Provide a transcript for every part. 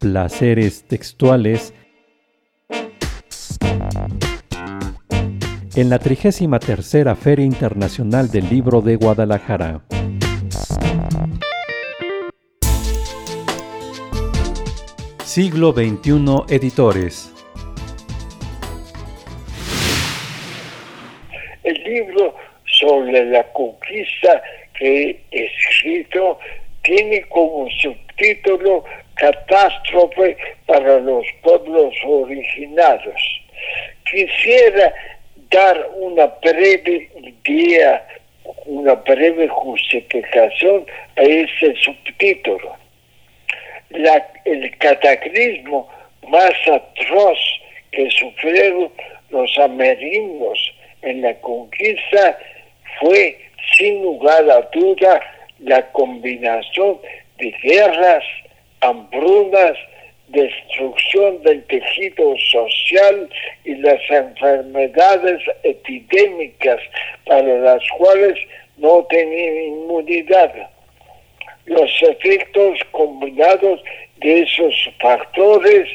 placeres textuales en la 33 Feria Internacional del Libro de Guadalajara. Siglo XXI Editores. El libro sobre la conquista que he escrito tiene como subtítulo Catástrofe para los pueblos originarios. Quisiera dar una breve idea, una breve justificación a ese subtítulo. el cataclismo más atroz que sufrieron los amerindios en la conquista fue, sin lugar a duda, la combinación de guerras, hambrunas, destrucción del tejido social y las enfermedades epidémicas para las cuales no tenían inmunidad. Los efectos combinados de esos factores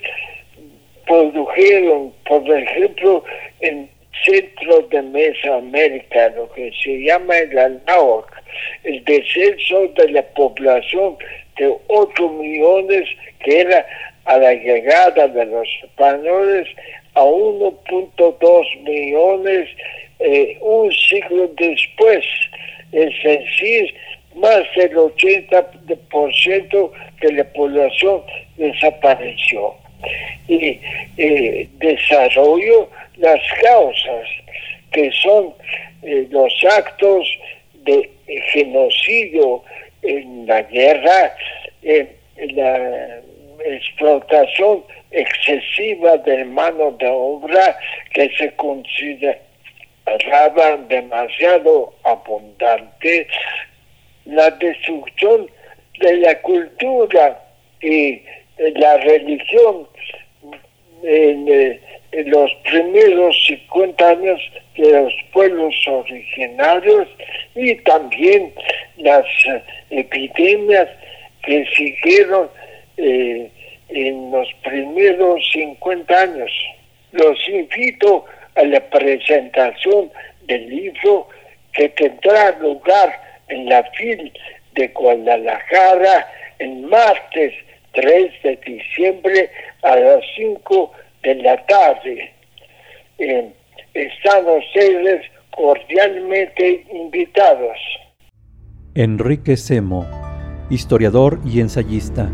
produjeron, por ejemplo, en centro de Mesoamérica, lo que se llama el Anáhuac, el descenso de la población de 8 millones que era a la llegada de los españoles a 1.2 millones eh, un siglo después. Es decir, más del 80% de la población desapareció. Y eh, desarrollo las causas, que son eh, los actos de genocidio en la guerra, la explotación excesiva de mano de obra que se consideraba demasiado abundante, la destrucción de la cultura y la religión en, en los primeros 50 años de los pueblos originarios y también las epidemias que siguieron eh, en los primeros 50 años. Los invito a la presentación del libro que tendrá lugar en la FIL de Guadalajara el martes 3 de diciembre a las 5 de la tarde. Eh, están ustedes cordialmente invitados. Enrique Semo, historiador y ensayista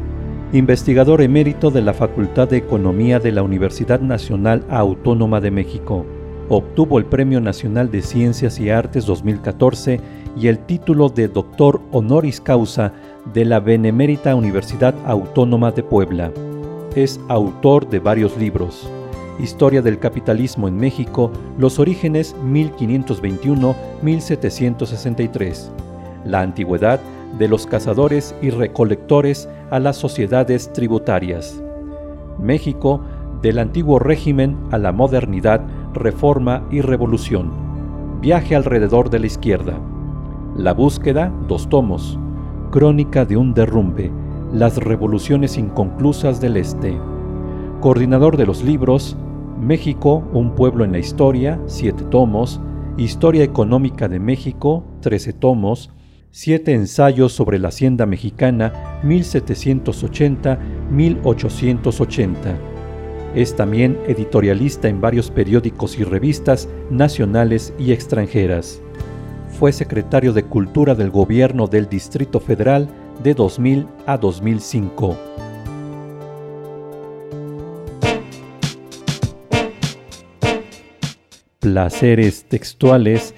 investigador emérito de la Facultad de Economía de la Universidad Nacional Autónoma de México. Obtuvo el Premio Nacional de Ciencias y Artes 2014 y el título de doctor honoris causa de la Benemérita Universidad Autónoma de Puebla. Es autor de varios libros. Historia del capitalismo en México, los orígenes 1521-1763. La antigüedad de los cazadores y recolectores a las sociedades tributarias. México, del antiguo régimen a la modernidad, reforma y revolución. Viaje alrededor de la izquierda. La búsqueda, dos tomos. Crónica de un derrumbe. Las revoluciones inconclusas del Este. Coordinador de los libros, México, un pueblo en la historia, siete tomos. Historia económica de México, trece tomos Siete ensayos sobre la hacienda mexicana 1780-1880. Es también editorialista en varios periódicos y revistas nacionales y extranjeras. Fue secretario de Cultura del Gobierno del Distrito Federal de 2000 a 2005. Placeres textuales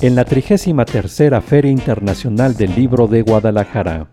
en la 33 Feria Internacional del Libro de Guadalajara.